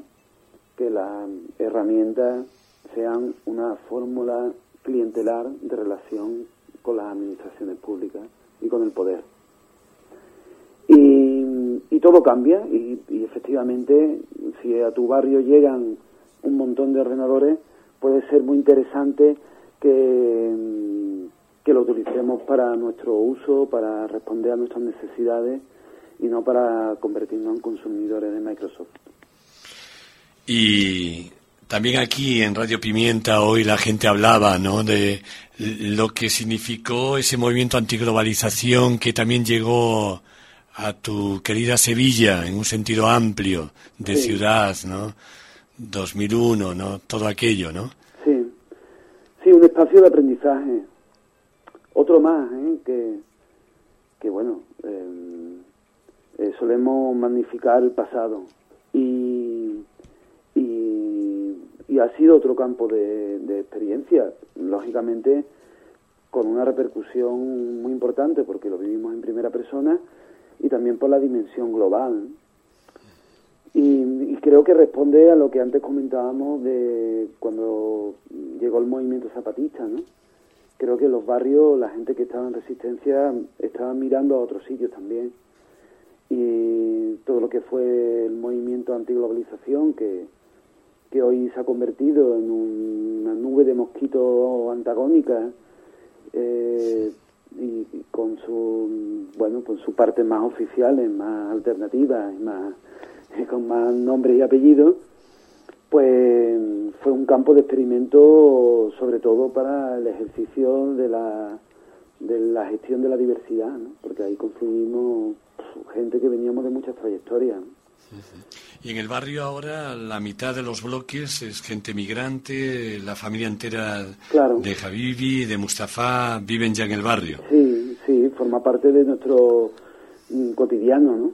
que las herramientas sean una fórmula clientelar de relación con las administraciones públicas y con el poder. Y, todo cambia y, y efectivamente si a tu barrio llegan un montón de ordenadores, puede ser muy interesante que, que lo utilicemos para nuestro uso, para responder a nuestras necesidades y no para convertirnos en consumidores de Microsoft. Y también aquí en Radio Pimienta hoy la gente hablaba ¿no? de lo que significó ese movimiento antiglobalización que también llegó a tu querida Sevilla en un sentido amplio de ciudad, ¿no? 2001, ¿no? Todo aquello, ¿no? Sí, sí, un espacio de aprendizaje. Otro más, ¿eh? que, que bueno, eh, eh, solemos magnificar el pasado. Y, y, y, ha sido otro campo de, de experiencia, lógicamente con una repercusión muy importante porque lo vivimos en primera persona y también por la dimensión global. Y, creo que responde a lo que antes comentábamos de cuando llegó el movimiento zapatista, ¿no? Creo que los barrios, la gente que estaba en resistencia, estaban mirando a otros sitios también. Y todo lo que fue el movimiento antiglobalización, que, que hoy se ha convertido en una nube de mosquitos antagónica, eh, y, con su bueno con su parte más oficiales, más alternativas y más con más nombre y apellido, pues fue un campo de experimento sobre todo para el ejercicio de la, de la gestión de la diversidad, ¿no? porque ahí confluimos gente que veníamos de muchas trayectorias. Y en el barrio ahora la mitad de los bloques es gente migrante, la familia entera de Javivi, de Mustafa, viven ya en el barrio. Sí, sí, forma parte de nuestro mm, cotidiano, ¿no?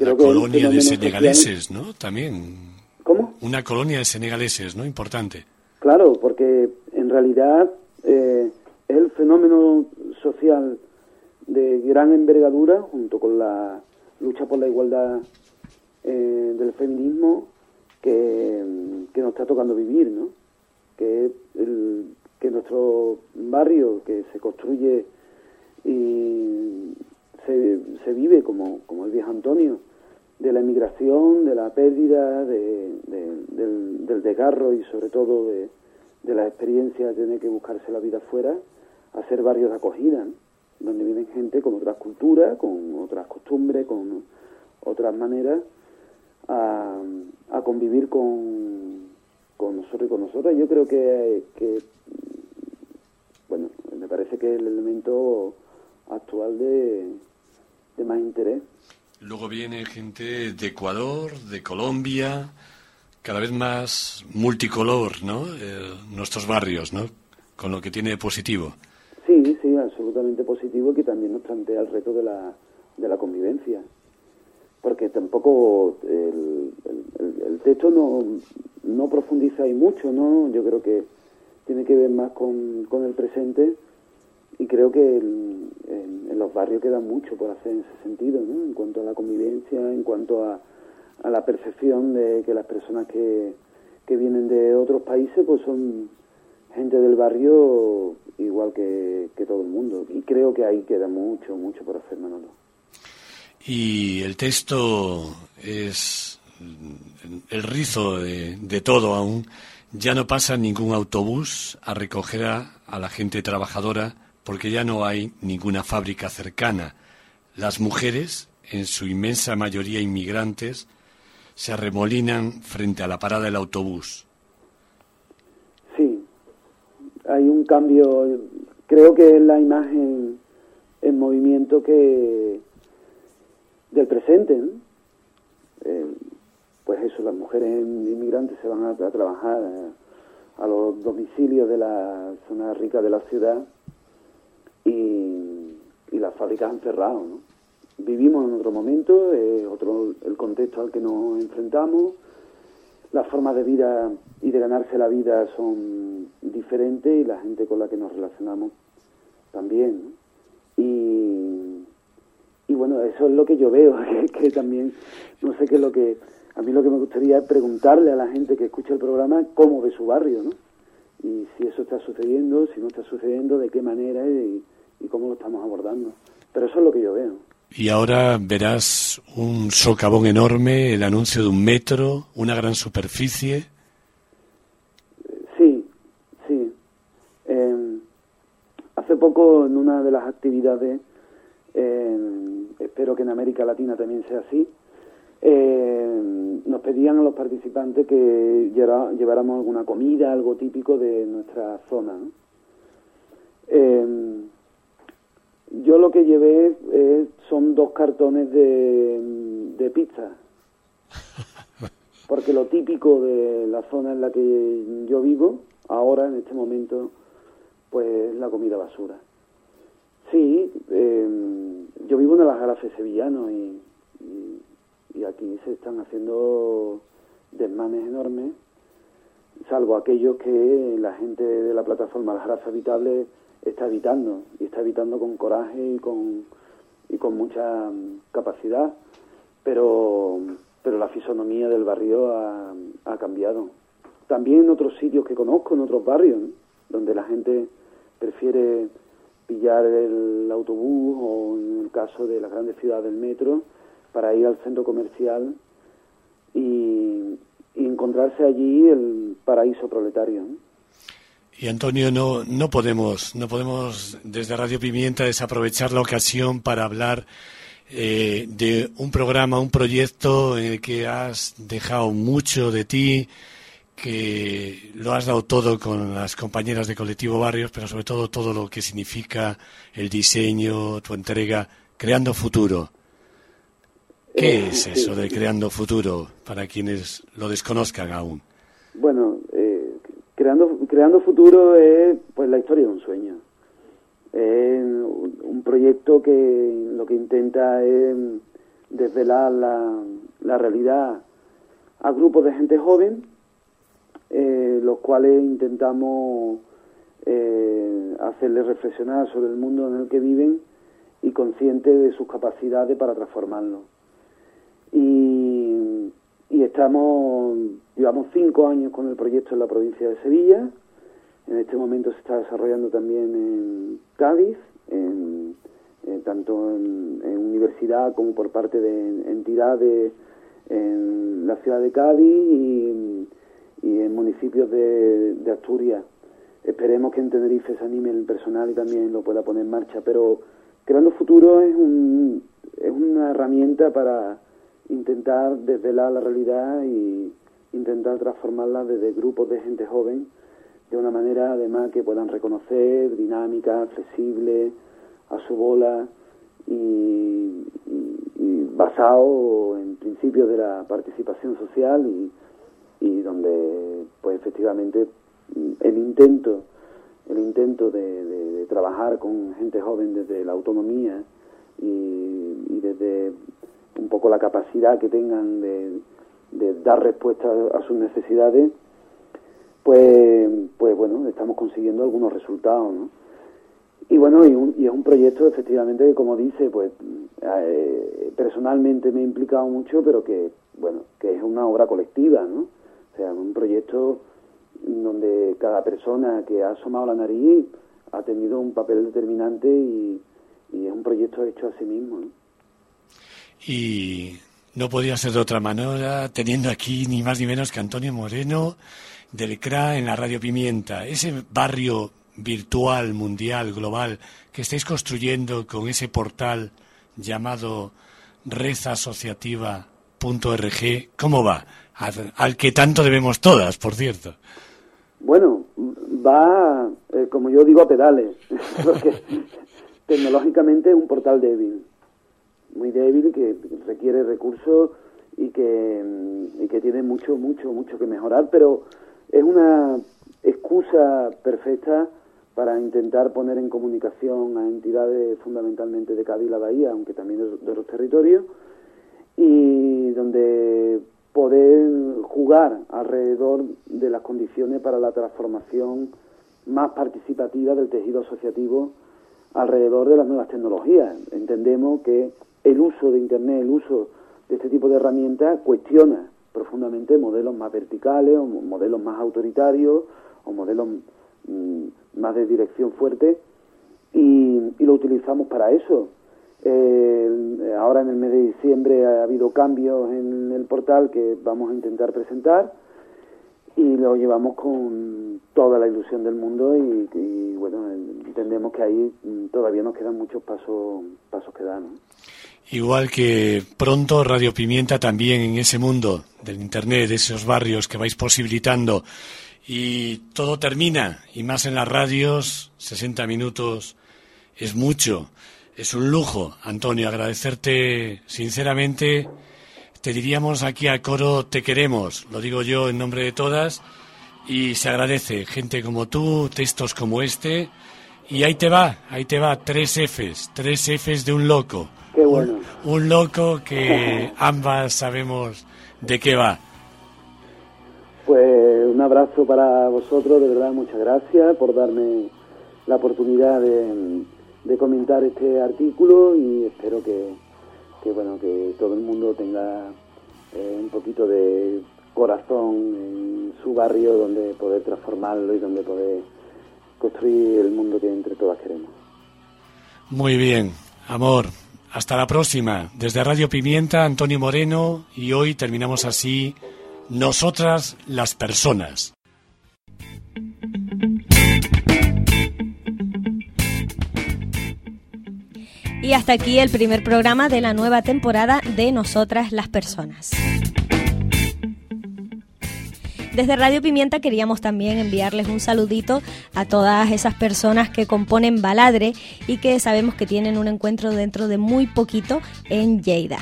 Una colonia de senegaleses, ¿no? También. ¿Cómo? Una colonia de senegaleses, ¿no? Importante. Claro, porque en realidad eh, es el fenómeno social de gran envergadura, junto con la lucha por la igualdad eh, del feminismo, que, nos está tocando vivir, ¿no? Que, el, que nuestro barrio, que se construye y se, vive como, como el viejo Antonio, de la emigración, de la pérdida, de, del, desgarro y sobre todo de, de la experiencia de tener que buscarse la vida afuera, a ser barrios de acogida, donde viven gente con otras culturas, con otras costumbres, con otras maneras a, a convivir con, con nosotros y con nosotras. Yo creo que, que, bueno, me parece que el elemento actual de, de más interés. Luego viene gente de Ecuador, de Colombia, cada vez más multicolor, ¿no? Eh, nuestros barrios, ¿no? Con lo que tiene de positivo. Sí, sí, absolutamente positivo y que también nos plantea el reto de la, de la convivencia. Porque tampoco el, el, texto no, no profundiza ahí mucho, ¿no? Yo creo que tiene que ver más con, con el presente y creo que en, los barrios queda mucho por hacer en ese sentido, ¿no? En cuanto a la convivencia, en cuanto a, a la percepción de que las personas que, que vienen de otros países pues son gente del barrio igual que, que todo el mundo. Y creo que ahí queda mucho, mucho por hacer, Manolo. Y el texto es el rizo de, de todo aún. Ya no pasa ningún autobús a recoger a, a la gente trabajadora porque ya no hay ninguna fábrica cercana. Las mujeres, en su inmensa mayoría inmigrantes, se arremolinan frente a la parada del autobús. Sí, hay un cambio, creo que es la imagen en movimiento que del presente. Eh, pues eso, las mujeres inmigrantes se van a, trabajar a, a, los domicilios de la zona rica de la ciudad y, y las fábricas han cerrado, ¿no? vivimos en otro momento, es otro el contexto al que nos enfrentamos, las formas de vida y de ganarse la vida son diferentes y la gente con la que nos relacionamos también. Y, y bueno, eso es lo que yo veo, que, también, no sé qué es lo que, a mí lo que me gustaría es preguntarle a la gente que escucha el programa cómo ve su barrio, ¿no? Y si eso está sucediendo, si no está sucediendo, de qué manera y cómo lo estamos abordando. Pero eso es lo que yo veo. Y ahora verás un socavón enorme, el anuncio de un metro, una gran superficie. Sí, sí. Em, hace poco en una de las actividades, em, espero que en América Latina también sea así, em, nos pedían a los participantes que lleváramos alguna comida, algo típico de nuestra zona. Yo lo que llevé eh, son dos cartones de, pizza. Porque lo típico de la zona en la que yo vivo, ahora, en este momento, pues es la comida basura. Sí, em, yo vivo en las Aljarafe sevillano y, y, aquí se están haciendo desmanes enormes, salvo aquellos que la gente de la plataforma Aljarafe Habitable está evitando, y está evitando con coraje y con, y con mucha mm, capacidad, pero, pero la fisonomía del barrio ha, ha cambiado. También en otros sitios que conozco, en otros barrios, donde la gente prefiere pillar el autobús o en el caso de las grandes ciudades del metro para ir al centro comercial y, encontrarse allí el paraíso proletario. Y Antonio, no, no podemos, no podemos desde Radio Pimienta desaprovechar la ocasión para hablar eh, de un programa, un proyecto en el que has dejado mucho de ti, que lo has dado todo con las compañeras de Colectivo Barrios, pero sobre todo todo lo que significa el diseño, tu entrega, creando futuro. ¿Qué es eso de creando futuro para quienes lo desconozcan aún? Bueno, Creando, creando futuro es pues la historia de un sueño. Es un proyecto que lo que intenta es desvelar la, la realidad a grupos de gente joven eh, los cuales intentamos eh, hacerles reflexionar sobre el mundo en el que viven y conscientes de sus capacidades para transformarlo. Y, y estamos, llevamos cinco años con el proyecto en la provincia de Sevilla, en este momento se está desarrollando también en Cádiz, en, tanto en, universidad como por parte de entidades en la ciudad de Cádiz y, en municipios de, Asturias. Esperemos que en Tenerife se anime el personal y también lo pueda poner en marcha, pero Creando Futuro es, un, es una herramienta para intentar desvelar la realidad y intentar transformarla desde grupos de gente joven de una manera además que puedan reconocer, dinámica, flexible, a su bola y, basado en principios de la participación social y, donde pues efectivamente el intento el intento de, trabajar con gente joven desde la autonomía y, desde un poco la capacidad que tengan de, dar respuesta a sus necesidades pues, pues bueno, estamos consiguiendo algunos resultados, ¿no? Y bueno, y, es un proyecto efectivamente que, como dice, pues eh, personalmente me he implicado mucho, pero que, bueno, que es una obra colectiva, ¿no? O sea, un proyecto donde cada persona que ha asomado la nariz ha tenido un papel determinante y, es un proyecto hecho a sí mismo. Y no podía ser de otra manera, teniendo aquí ni más ni menos que Antonio Moreno, del CRA en la Radio Pimienta, ese barrio virtual, mundial, global, que estáis construyendo con ese portal llamado redasociativa.org, ¿cómo va? Al, que tanto debemos todas, por cierto. Bueno, va, eh, como yo digo, a pedales, porque tecnológicamente es un portal débil, muy débil, que requiere recursos y que, que tiene mucho, mucho, mucho que mejorar, pero es una excusa perfecta para intentar poner en comunicación a entidades fundamentalmente de Cádiz y la Bahía, aunque también de, de otros territorios, y donde poder jugar alrededor de las condiciones para la transformación más participativa del tejido asociativo alrededor de las nuevas tecnologías. Entendemos que el uso de Internet, el uso de este tipo de herramientas cuestiona profundamente modelos más verticales o modelos más autoritarios o modelos mm, más de dirección fuerte y, lo utilizamos para eso. ahora en el mes de diciembre ha habido cambios en el portal que vamos a intentar presentar y lo llevamos con toda la ilusión del mundo y, bueno entendemos que ahí todavía nos quedan muchos pasos pasos que dar Igual que pronto Radio Pimienta también en ese mundo del Internet, de esos barrios que vais posibilitando. Y todo termina, y más en las radios, 60 minutos es mucho, es un lujo. Antonio, agradecerte sinceramente. Te diríamos aquí al coro, te queremos, lo digo yo en nombre de todas, y se agradece gente como tú, textos como este, y ahí te va, ahí te va, tres Fs, tres Fs de un loco Qué bueno. Un, loco que ambas sabemos de qué va. Pues un abrazo para vosotros, de verdad, muchas gracias por darme la oportunidad de, comentar este artículo y espero que, bueno que todo el mundo tenga eh, un poquito de corazón en su barrio donde poder transformarlo y donde poder construir el mundo que entre todas queremos. Muy bien, amor. Hasta la próxima. Desde Radio Pimienta, Antonio Moreno, y hoy terminamos así, Nosotras las personas. Y hasta aquí el primer programa de la nueva temporada de Nosotras las personas. Desde Radio Pimienta queríamos también enviarles un saludito a todas esas personas que componen Baladre y que sabemos que tienen un encuentro dentro de muy poquito en Lleida.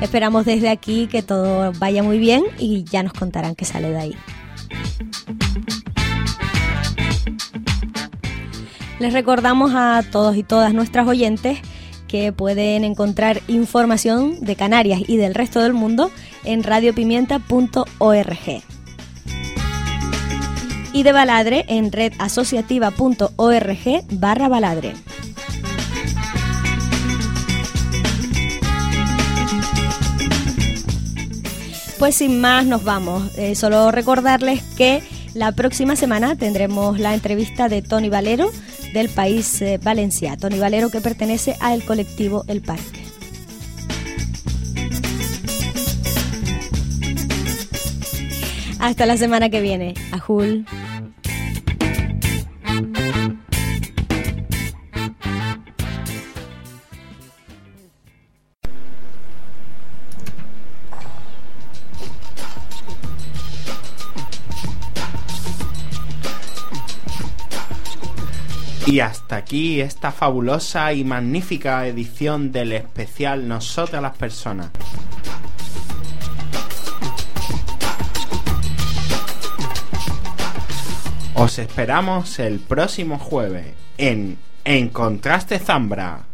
Esperamos desde aquí que todo vaya muy bien y ya nos contarán qué sale de ahí. Les recordamos a todos y todas nuestras oyentes que pueden encontrar información de Canarias y del resto del mundo en radiopimienta.org. y de Baladre en redasociativa.org barra Baladre. Pues sin más nos vamos. Eh, solo recordarles que la próxima semana tendremos la entrevista de Tony Valero del país eh, Valencia. Tony Valero que pertenece al colectivo El Parque. Hasta la semana que viene. Ajul. Y hasta aquí esta fabulosa y magnífica edición del especial Nosotras las Personas. Os esperamos el próximo jueves en En Contraste Zambra